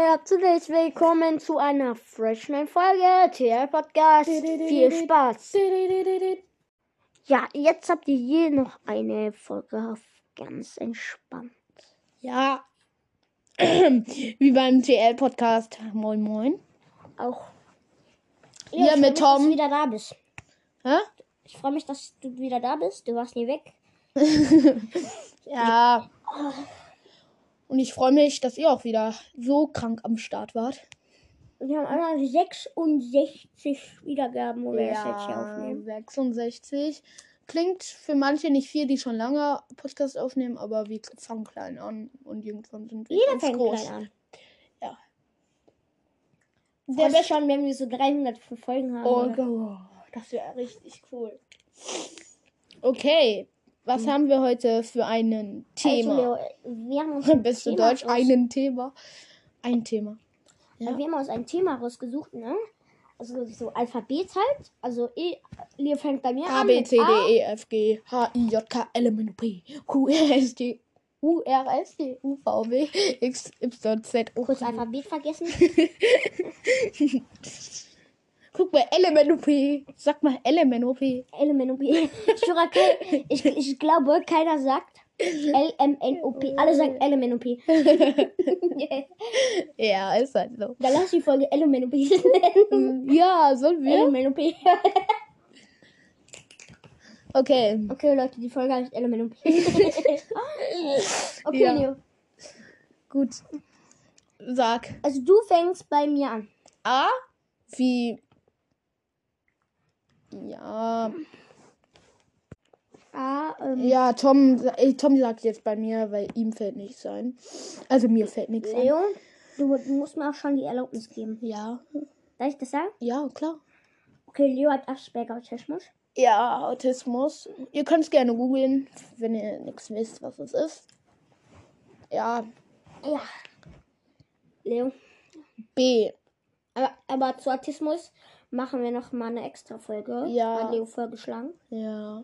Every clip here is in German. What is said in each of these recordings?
Herzlich willkommen zu einer frischen Folge TL Podcast. Viel Spaß. Ja, jetzt habt ihr hier noch eine Folge auf ganz entspannt. Ja, wie beim TL-Podcast. Moin, moin. Auch ich freu mit mich, Dass Tom. du wieder da bist. Hä? Ich freue mich, dass du wieder da bist. Du warst nie weg. Ja. Und ich freue mich, dass ihr auch wieder so krank am Start wart. Wir haben einmal 66 Wiedergaben, wo wir das jetzt hier Ja, aufnehmen. 66. Klingt für manche nicht viel, die schon lange Podcast aufnehmen, aber wir fangen klein an und irgendwann sind wir Jeder ganz fängt groß. klein an. Der Der beste. schon, wenn wir so 300 Folgen haben. Oh? Gott, das wäre richtig cool. Okay, was haben wir heute für ein Thema? Also, Leo, wir haben uns ein Bist du Deutsch? Einen Thema. Ein Thema. Ja. wir haben uns ein Thema rausgesucht, ne? Also so Alphabet halt. Also E, Leo fängt bei mir A, an. B, mit C, A. D, E, F, G, H, I, J, K, L, M, N, P, Q, R, S, T, U, R, S, T, U, V, W, X, Y, Z, O, Kurz Alphabet vergessen. Guck mal, P. Sag mal L, M, N, O, P. LMNOP. Ich, ich, ich glaube, keiner sagt LMNOP. Alle sagen LMNOP. Ja, ist halt so. Dann lass die Folge LMNOP nennen. Ja, sollen wir? LMNOP. Okay. Okay, Leute, die Folge heißt LMNOP. okay, Ja. Leo. Gut. Sag. Also du fängst bei mir an. A wie. Ja. A, ähm, Ja, Tom, Tom sagt jetzt bei mir, weil ihm fällt nichts ein. Also mir fällt nichts ein. Leo, du, musst mir auch schon die Erlaubnis geben. Ja. Darf ich das sagen? Ja, klar. Okay, Leo hat Asperger-Autismus. Ja, Autismus. Ihr könnt es gerne googeln, wenn ihr nichts wisst, was es ist. Ja. Ja. Leo. B. Aber, aber zu Autismus machen wir noch mal eine extra Folge. Ja. Hat Leo vorgeschlagen. Ja.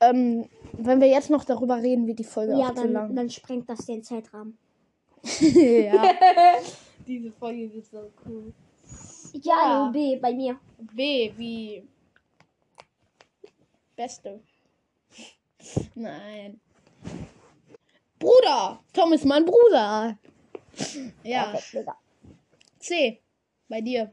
Ähm, wenn wir jetzt noch darüber reden, wird die Folge Ja, auch zu dann, lang. dann sprengt das den Zeitrahmen. ja. Diese Folge wird so cool. Ja, Leo, B, bei mir. B wie Beste. Nein. Bruder! Tom ist mein Bruder. Ja. Digga. C. Bei dir.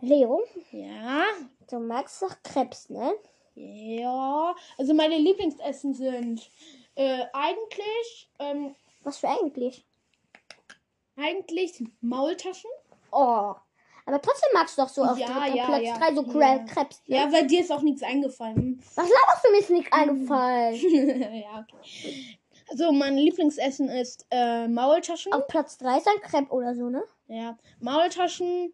Leo, Ja. du magst doch Krebs, ne? Ja. Also meine Lieblingsessen sind äh, eigentlich ähm, Was für eigentlich? eigentlich Maultaschen. Oh. Aber trotzdem magst du doch so auf Ja, ja, Platz ja. 3 so Ja. Krebs. Ne? Ja, weil dir ist auch nichts eingefallen. Was laberst du mir ist nicht eingefallen? ja, okay. Also mein Lieblingsessen ist äh, Maultaschen. auf Platz 3 ist ein Crepe oder so, ne? Ja, Maultaschen.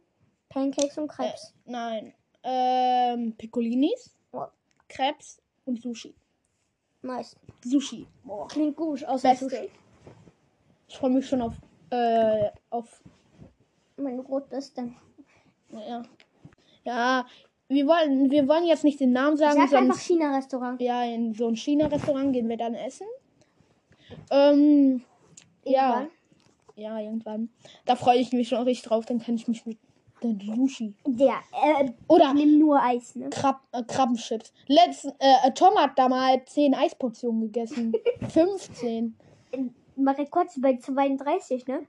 Pancakes und Krebs. Nein. Ähm, Piccolinis, Oh, Krebs und Sushi. nice. Sushi. Boah. Klingt gut, außer Beste. Sushi. Ich freue mich schon auf äh, auf Mein Rotbeste. ja. Ja, wir wollen wir wollen jetzt nicht den Namen sagen, Sag einfach sonst China-Restaurant. ja, in so ein China-Restaurant gehen wir dann essen. Ähm, ja. Irgendwann. Ja, irgendwann. Da freue ich mich schon richtig drauf. Dann kann ich mich mit den Sushi. Der, äh, Oder nimm nur Eis, ne? Krab äh, Krabbenchips. Letzt, äh, Tom hat da mal 10 Eisportionen gegessen. 15. Mein Rekord ist bei 32, ne?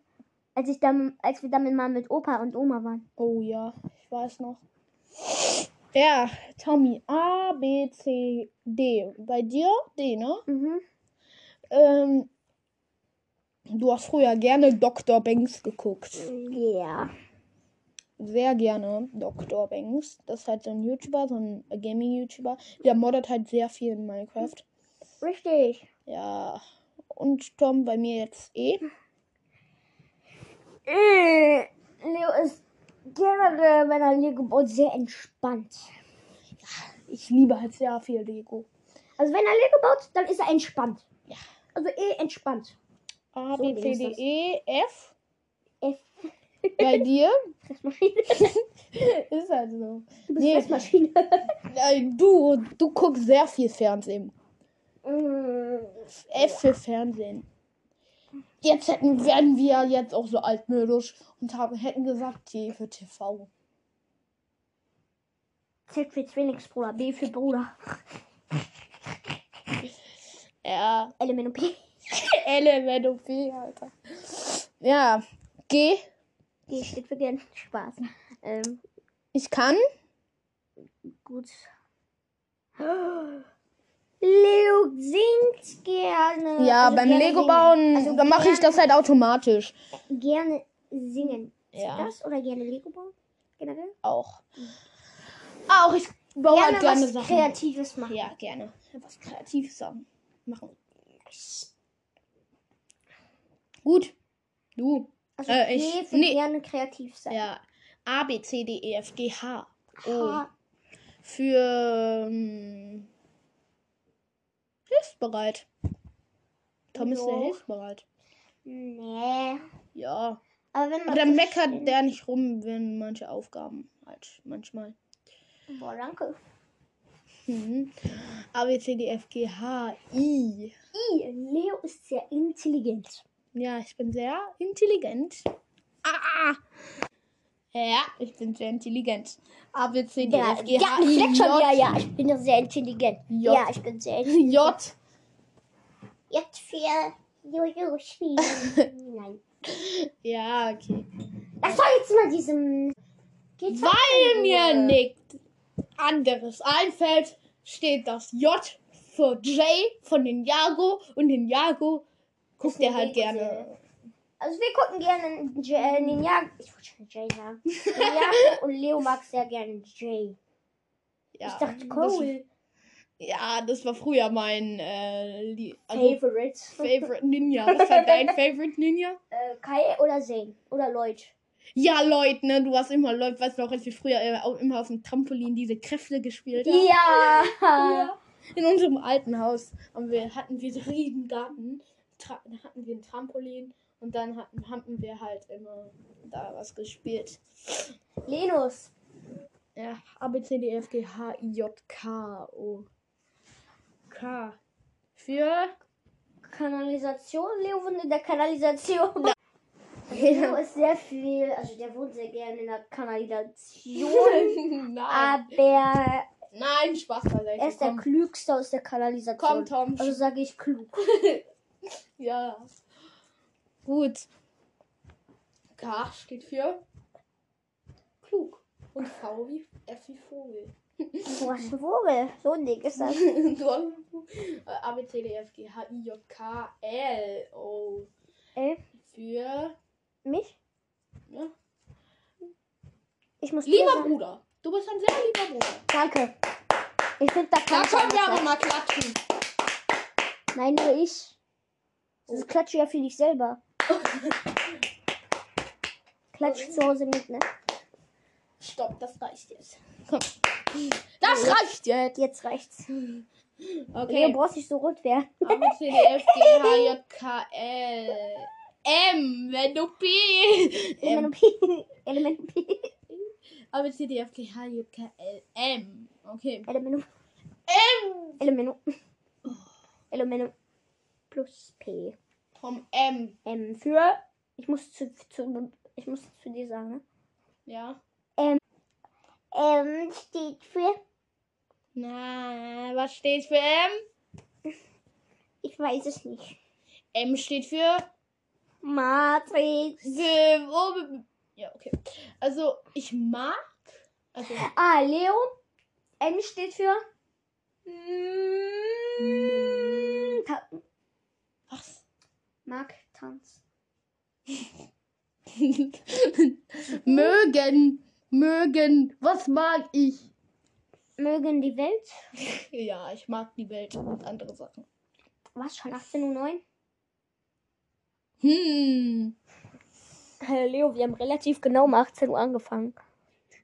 Als ich dann, als wir dann mal mit Opa und Oma waren. Oh ja, ich weiß noch. Ja, Tommy. A, B, C, D. Bei dir D, ne? Mhm. Ähm, du hast früher gerne Dr. Banks geguckt. Ja. Sehr gerne Dr. Banks. Das ist halt so ein YouTuber, so ein Gaming-YouTuber. Der moddet halt sehr viel in Minecraft. Richtig. Ja. Und Tom bei mir jetzt eh. Äh, Leo ist generell, wenn er Lego baut, sehr entspannt. Ich liebe halt sehr viel Lego. Also wenn er Lego baut, dann ist er entspannt. Ja. Also eh entspannt. A, So B, C, D. E, F. F. Bei dir Fressmaschine. ist halt so. Du bist Nee. Fressmaschine. Nein, du, du guckst sehr viel Fernsehen. Mm, F für Fernsehen. jetzt hätten, werden wir jetzt auch so altmodisch und haben, hätten gesagt T für TV. Z für Zwillingsbruder, B für Bruder. Ja, Element P. LMNOP, Alter. Ja, G. G steht für gern Spaß. Ähm, Ich kann. gut. Leo singt gerne. Ja, Also beim gerne Lego bauen, Also da mache ich das halt automatisch. Gerne singen. Ja. Das oder gerne Lego bauen? Generell? Auch. Auch, ich baue gerne halt gerne was Sachen. Kreatives machen. Ja, gerne. Was Kreatives sagen. Machen. Gut. Du. Also Äh, ich- für nee. gerne kreativ sein. Ja. A, B, C, D, E, F, G, H. O. H. Für ähm, hilfsbereit. Tom ist sehr hilfsbereit. Nee. Ja. Aber wenn Aber man. dann meckert der nicht rum, wenn manche Aufgaben halt manchmal. Boah, danke. Mhm. A, B, C, D, F, G, H, I. I. Leo ist sehr intelligent. Ja, ich bin sehr intelligent. Ah! Ja, ich bin sehr intelligent. A, B, C, D, Ja, F, G, ja, H, ich I, flex schon. Ja, J, ja, ich bin sehr intelligent. J. Ja, ich bin sehr intelligent. J. Jetzt für Jojo spielen. Nein. Ja, okay. Lass doch jetzt mal diesem. Geht's Weil mir nichts anderes einfällt, steht das J für J von Ninjago und Ninjago guckt Ist eine er halt gerne. Also wir gucken gerne J äh, Ninjago. Ich wollte schon Jay sagen. Ninjago und Leo mag sehr gerne Jay. Ja, ich dachte das- Cole. Ja, das war früher mein äh, also Favorite. Favorite Ninja. Was war dein Favorite Ninja? Äh, Kai oder Zane. Oder Lloyd. Ja, Leute, ne? Du warst immer Leute, weißt du noch, als wir früher äh, auch immer auf dem Trampolin diese Kräfte gespielt haben? Ja. Ja. In unserem alten Haus haben wir, hatten wir so einen riesen Garten. Hatten wir ein Trampolin und dann hatten, hatten wir halt immer da was gespielt. Linus. Ja, A, B, C, D, E, F, G, H, I, J, K, O. K. Für. Kanalisation. Leo in der Kanalisation. Also Leo ist sehr viel, also der wohnt sehr gerne in der Kanalisation. Nein. aber Nein, Spaß beiseite. er ist der komm, klügste aus der Kanalisation. komm, Tom. Also sage ich klug. Ja. Gut. K steht für klug. Und V wie F wie Vogel. Du hast einen Vogel. So ein Ding ist das. Du hast einen Vogel. A, B, C, D, F, G, H, I, J, K, L, O. Äh, Für. Mich? Ja. Ich muss Lieber Bruder. Du bist ein sehr lieber Bruder. Danke. Ich finde, da Da kann können wir aber mal klatschen. Nein, nur ich. Das klatsche ja für dich selber. Klatsch zu Hause mit, ne? Stopp, das reicht jetzt. Komm. Das reicht jetzt. Jetzt reicht's. Okay. brauchst nicht so rot werden. A, B, C, D, F, G, H, J, K, L. M, wenn du P. M. Element P. Element P. A, B, C, D, F, G, H, J, K, L, M. Okay. Element M. Element Element plus P. Tom M. M für. Ich muss zu, zu ich muss zu dir sagen, ne? Ja. M steht für. Na, was steht für M? Ich weiß es nicht. M steht für. Matrix. Ge- wo- Ja, okay. Also, ich mag. Also, Ah, Leo. M steht für. Ta was? Mark Tanz. mögen. Mögen. Was mag ich? Mögen die Welt. Ja, ich mag die Welt und andere Sachen. Was schon 18.09 Uhr? Hm. Hey, Leo, wir haben relativ genau um 18 Uhr angefangen.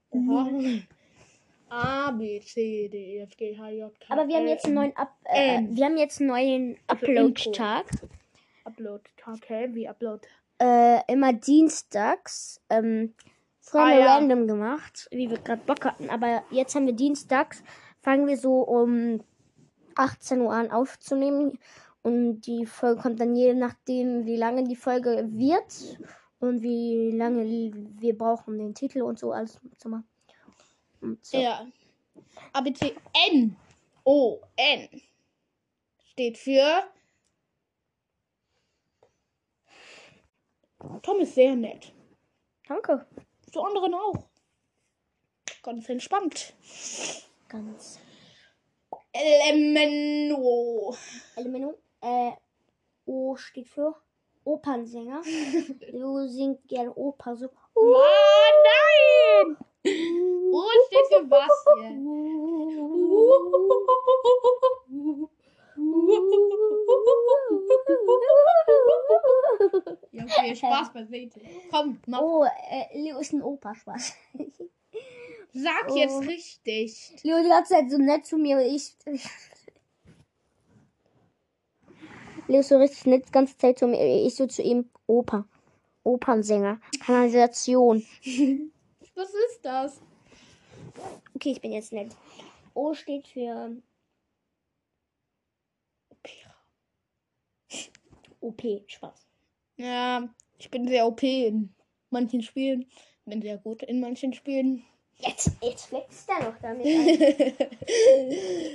Oha. A, B, C, D, E, F, G, H, J, K. Aber wir haben jetzt einen neuen Up äh, M. wir haben jetzt einen neuen Also Upload-Tag. Upload. Okay, wie Upload? Äh, immer dienstags. Ähm, früher Ah, haben wir ja. random gemacht, wie wir gerade Bock hatten. Aber jetzt haben wir dienstags, fangen wir so um 18 Uhr an aufzunehmen. Und die Folge kommt dann je nachdem, wie lange die Folge wird und wie lange wir brauchen, den Titel und so alles zu machen. So. Ja. ABC N. O. N. Steht für. Tom ist sehr nett. Danke. Zu anderen auch. Ganz entspannt. Ganz. Elemento. Elemento. Äh, O steht für Opernsänger. du singst gerne Oper so. Oh nein! O steht für was hier? Ja, okay, Spaß beiseite. Komm, mach. Oh, äh, Leo ist ein Operspaß. Sag Oh. jetzt richtig. Leo die ganze Zeit so nett zu mir. Ich. Leo so richtig nett die ganze Zeit zu mir. Ich so zu ihm Oper. Opernsänger. Kanalisation. Was ist das? Okay, ich bin jetzt nett. O steht für OP. Spaß. Ja, ich bin sehr OP in manchen Spielen. Bin sehr gut in manchen Spielen. Jetzt, jetzt flext er noch damit.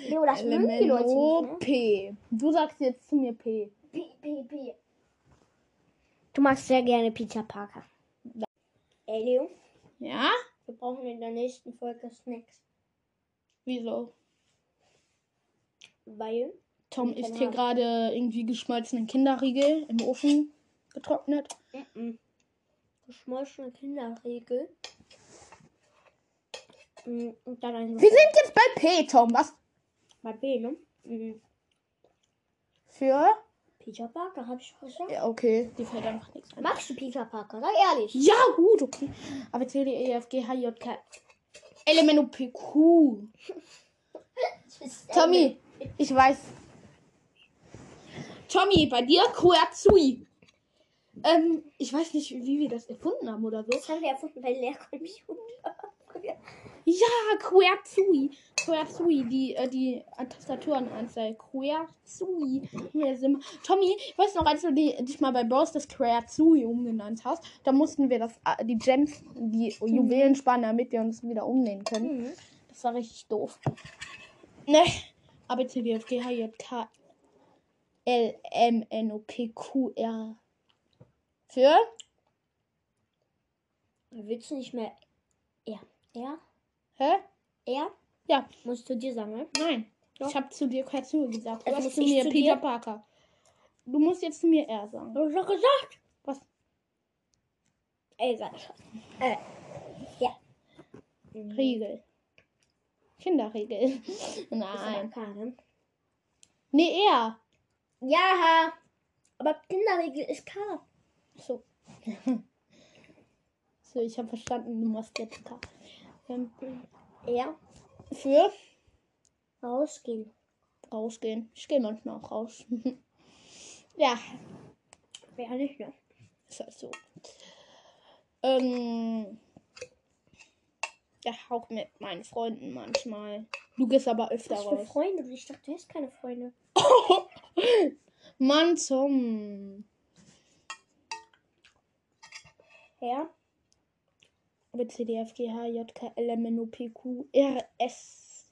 Leo, das mögen die Leute nicht, ne? P. Du sagst jetzt zu mir P. P, P, P. Du magst sehr gerne Peter Parker. Ey, Leo, Ja? wir brauchen in der nächsten Folge Snacks. Wieso? Weil Tom isst hier gerade irgendwie geschmolzenen Kinderriegel im Ofen getrocknet. Mhm. Geschmolzene Kinderriegel. Ein Wir sind jetzt bei P, Tom. Was bei B, ne? Mhm. für? Peter Parker, hab ich schon gesagt. Ja, okay. Die fällt einfach nichts ein. Magst du Peter Parker? Sag ehrlich. Ja, gut, okay. Aber C, D, E, F, G, H, J, K. L, M, N, O, P, Q. Tommy, ich weiß. Tommy, bei dir Kuatsui. Ähm, ich weiß nicht, wie wir das erfunden haben oder so. Das haben wir erfunden bei Lehrcomputer. Ja, Querzui. Querzui, die, äh, die Tastaturenanzahl. Querzui. Hier sind wir. Tommy, ich weiß noch, als du die, dich mal bei Bros das Querzui umgenannt hast, da mussten wir das, äh, die Gems, die Juwelen sparen, damit wir uns wieder umnähen können. Mhm. Das war richtig doof. Ne? A, B, C, D, F, G, H, J, K, L, M, N, O, P, Q, R. Für? Willst du nicht mehr er? Er? Hä? Er? Ja. Musst du dir sagen, ne? Nein. Doch. Ich habe zu dir Quetzul gesagt. Du Also hast muss zu ich mir zu Peter dir? Parker. Du musst jetzt zu mir R sagen. Du hast doch gesagt. Was? Ey, sag schon. Äh. Ja. Riegel. Kinderriegel. Nein. aber K, ne? Nee, R. Ja, aber Kinderregel ist K. So. so, ich habe verstanden, du machst jetzt K. Er? für Rausgehen. rausgehen. Ich gehe manchmal auch raus. ja, Wer nicht, ne? ist halt so. Ähm, ja, auch mit meinen Freunden manchmal. Du gehst aber öfter Was für raus. Freunde? Ich dachte, du hast keine Freunde. Mann zum. Ja? B, C, D, F, G, H, J, K, L, M, N, O, P, Q, R, S.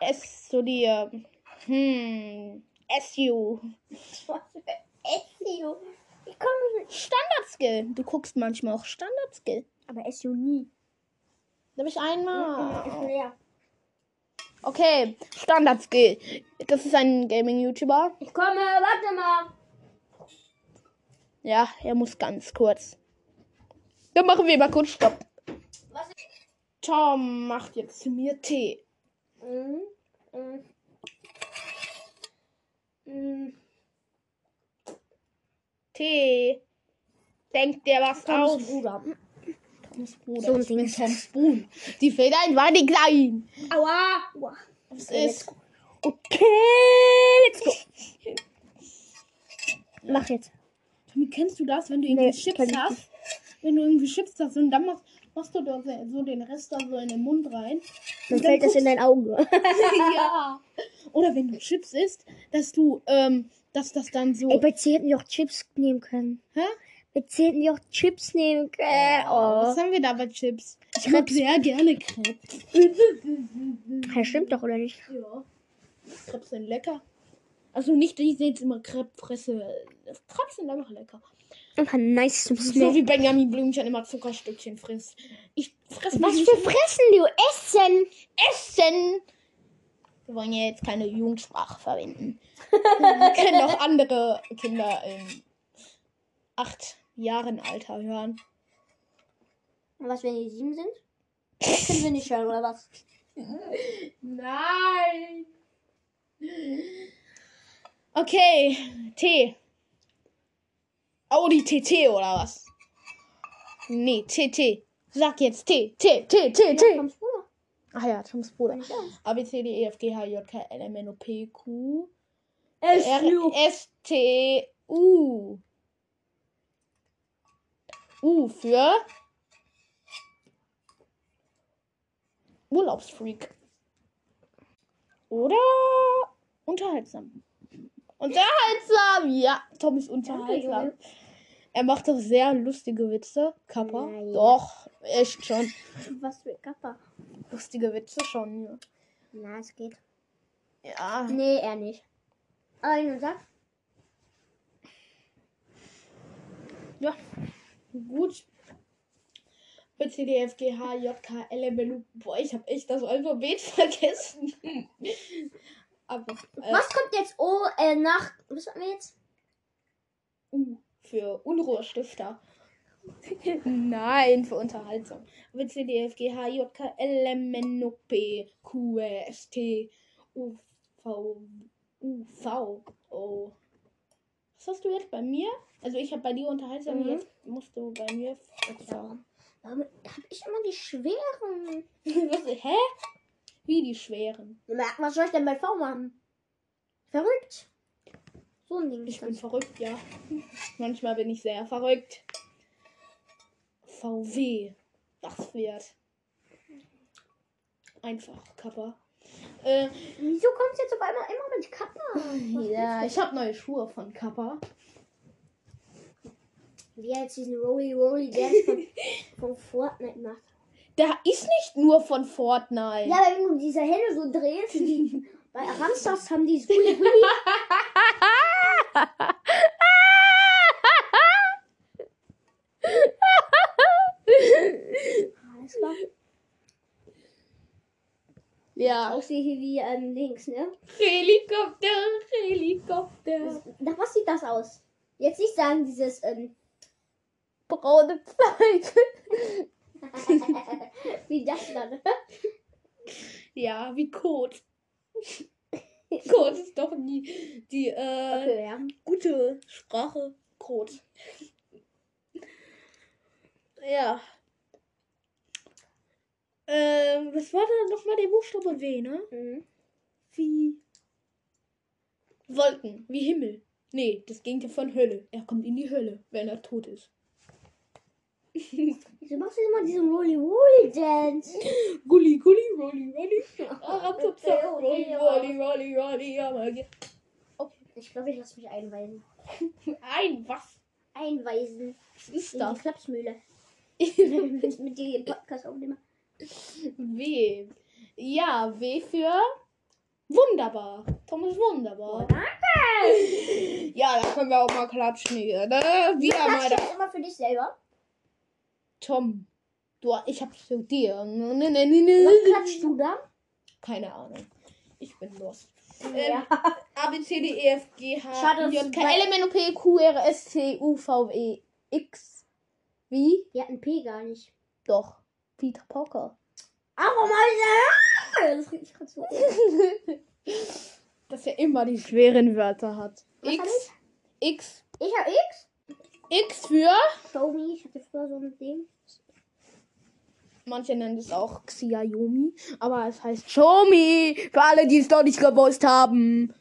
S, so die, hm, S, U. Was für SEO? Ich komme nicht. Standard-Skill. Du guckst manchmal auch Standard-Skill. Aber SEO nie. Da habe ich einmal. leer. Okay, Standard-Skill. Das ist ein Gaming-YouTuber. Ich komme, warte mal. Ja, er muss ganz kurz. Dann machen wir mal kurz Stopp. Tom macht jetzt mir Tee. Mhm. Mhm. Mhm. Tee. Denkt dir was Toms aus? Bruder. Toms Bruder. So ein Ding. Toms Bruder. Die Federn waren die kleinen. Aua. Aua. Das Okay, ist. Okay, let's go. Mach jetzt. Tommy, kennst du das, wenn du irgendwie Nee, Chips hast? Wenn du irgendwie Chips hast und dann machst machst du dort so den Rest da so in den Mund rein. Dann fällt das in dein Auge. ja. Oder wenn du Chips isst, dass du, ähm, dass das dann so. Ey, bei C hätten wir auch Chips nehmen können. Hä? Bei C hätten wir auch Chips nehmen können. Was Oh. haben wir da bei Chips? Ich mag sehr gerne Krebs. Das stimmt doch, oder nicht? Ja. Krebs sind lecker. Also nicht, ich sehe jetzt immer Krebs fresse. Krebs sind einfach lecker. Einfach nice zum So Snack. wie Benjamin Blümchen immer Zuckerstückchen frisst. Ich fresse Was für Fressen, du Essen? Essen. Wir wollen ja jetzt keine Jugendsprache verwenden. Wir können auch andere Kinder in acht Jahren Alter hören. Was, wenn die sieben sind? Das können wir nicht hören, oder was? Nein. Okay, T. Audi TT oder was? Nee, TT. Sag jetzt T, T, T, T, T. Du? Ach ja, Toms Bruder. Ja. A, B, C, D, E, F, G, H, J, K, L, M, N, O, P, Q, Es R, S, T, U. U für Urlaubsfreak. Oder unterhaltsam. Unterhaltsam, ja. Tom ist unterhaltsam. Er macht doch sehr lustige Witze. Kappa. Naja. Doch, echt schon. Was für Kappa? Lustige Witze schon. ja. Na, es geht. Ja. Nee, er nicht. Aber wenn du sagst, Ja. Gut. B, C, D, F, G, H, J, K, L, M, N, O. Boah, ich habe echt das Alphabet vergessen. Aber äh, was kommt jetzt O äh, nach. Was haben wir jetzt? U für Unruhestifter. Nein, für Unterhaltung. B, C, D, F, G, H, J, K, L, M, N, O, P, Q, R, S, T, U, V, U, V, O. Was hast du jetzt bei mir? Also ich habe bei dir Unterhaltung, Mhm. jetzt musst du bei mir sagen. Warum hab ich immer die schweren? Was, hä? Wie die schweren? Was soll ich denn bei V machen? Verrückt. So ein Ding. Ich bin verrückt, ja. Manchmal bin ich sehr verrückt. VW. Das wird. Einfach, Kappa. Äh, Wieso kommst du jetzt auf einmal immer mit Kappa? ja, ich habe neue Schuhe von Kappa. Wie er jetzt diesen Rolly Rolly Dance von, von Fortnite macht. Der ist nicht nur von Fortnite. Ja, wenn du diese Hände so drehst, bei Aramstars haben die Hui Hui. Alles klar. Ja. Aussehe hier wie ähm, links, ne? Helikopter, Helikopter. Nach was sieht das aus? Jetzt nicht sagen, dieses, ähm, Braune Pfeile. wie das dann. Ja, wie Kot. Kot ist doch die, die äh, Okay, ja. gute Sprache. Kot. Ja. Ähm, was war da nochmal der Buchstabe W, ne? Mhm. Wie Wolken, wie Himmel. Nee, das Gegenteil von Hölle. Er kommt in die Hölle, wenn er tot ist. Wieso machst du immer diesen Rolly Rolly Dance? Gulli, Gulli, Rolli, Rolli. Okay, Rolli, Rolli, Rolli, Rolli, ja, mal ge- Ich glaube, ich lasse mich einweisen. Ein, was Einweisen. Was ist In die das? Klapsmühle. mit, mit dem Podcast aufnehmen. W. Ja, W für wunderbar. Tom ist wunderbar. Ja, da können wir auch mal klatschen hier, ne? Wieder mal Klatsch da. jetzt immer für dich selber. Tom. Du, ich hab zu dir. Ne, ne, ne, ne, Was klatschst du da? Keine Ahnung. Ich bin los. Ja. A, B, C, D, E, F, G, H, Schade, dass J, K, L, M, N, O, P, Q, R, S, T, U, V, E, X. Wie? Wir hatten P gar nicht. Doch. Peter hab ich denn? Das riecht gerade so. Dass er immer die schweren Wörter hat. Was X. X. Ich hab X. X für. Me. Ich hatte früher so ein Ding. Manche nennen es auch Xiaomi, aber es heißt Xiaomi. Für alle, die es noch nicht gewusst haben.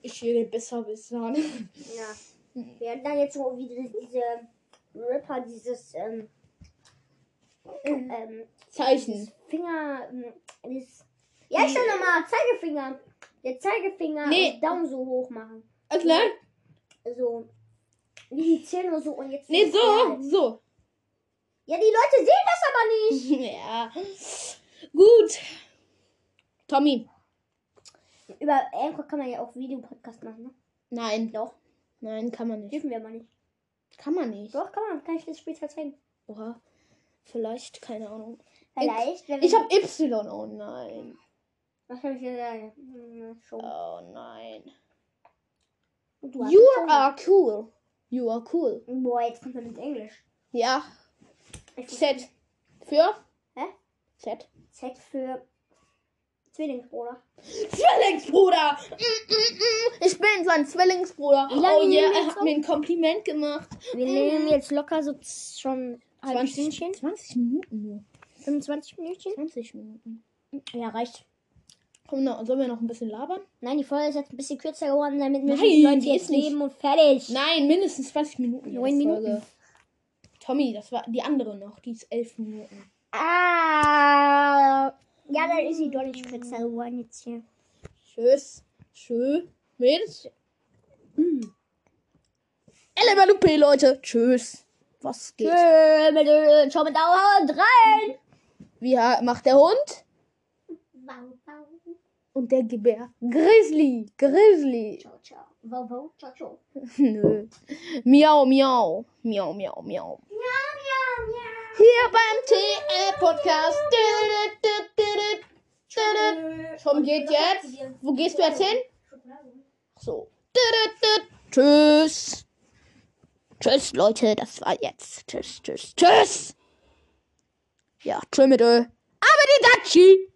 Ich will besser wissen. Ja. Wir hatten dann jetzt so wie diese, Ripper, dieses, ähm, ähm, Zeichen. Finger. ähm, Das, ja, ich stell nochmal Zeigefinger. Der Zeigefinger Nee. und Daumen so hoch machen. Okay. So. Die Zähne so und jetzt. Nee, so, so. Ja, die Leute sehen das aber nicht. Ja. Gut. Tommy. Über Anchor kann man ja auch Videopodcast machen, ne? Nein. Doch. Nein, kann man nicht. Dürfen wir aber nicht. Kann man nicht. Doch, kann man. Kann ich das später zeigen. Oha. Vielleicht, keine Ahnung. Vielleicht, wir. Ich hab Y. Oh nein. Was hab ich denn da? Hm. Oh nein. You are cool. You are cool. Boah, jetzt kommt er mit Englisch. Ja. Z. Für? Hä? Z. Z für Zwillingsbruder. Zwillingsbruder! Ich bin sein Zwillingsbruder. Oh nehmen yeah, er hat mir ein Kompliment gemacht. Wir nehmen jetzt locker so schon halb 20, Stündchen. 20 Minuten nur. 25 Minuten. 20 Minuten. Ja, reicht. Komm, noch, sollen wir noch ein bisschen labern? Nein, die Folge ist jetzt ein bisschen kürzer geworden, damit wir die Leute jetzt nicht- leben und fertig. Nein, mindestens 20 Minuten. jede Neun Minuten. Folge. Tommy, das war die andere noch. Die ist 11 Minuten. Ah. Ja, dann ist sie doch nicht kürzer geworden jetzt hier. Tschüss. Tschüss. Mädels. LMLUP, Leute. Tschüss. Was geht? Tschö, mit, Ciao mit Dauer rein. Wie macht der Hund? Und der Gebär. Grizzly. Grizzly. Ciao, ciao. Wow, wow, ciao, ciao. Nö. Miau, miau. Miau, miau, miau. Miau, miau, miau. Hier beim TL-Podcast. Tom geht jetzt. Wo gehst du jetzt hin? So. Tschüss. Tschüss, Leute. Das war jetzt. Tschüss, tschüss, tschüss. Ja, tschüss mit Ö. Aber die Datschi.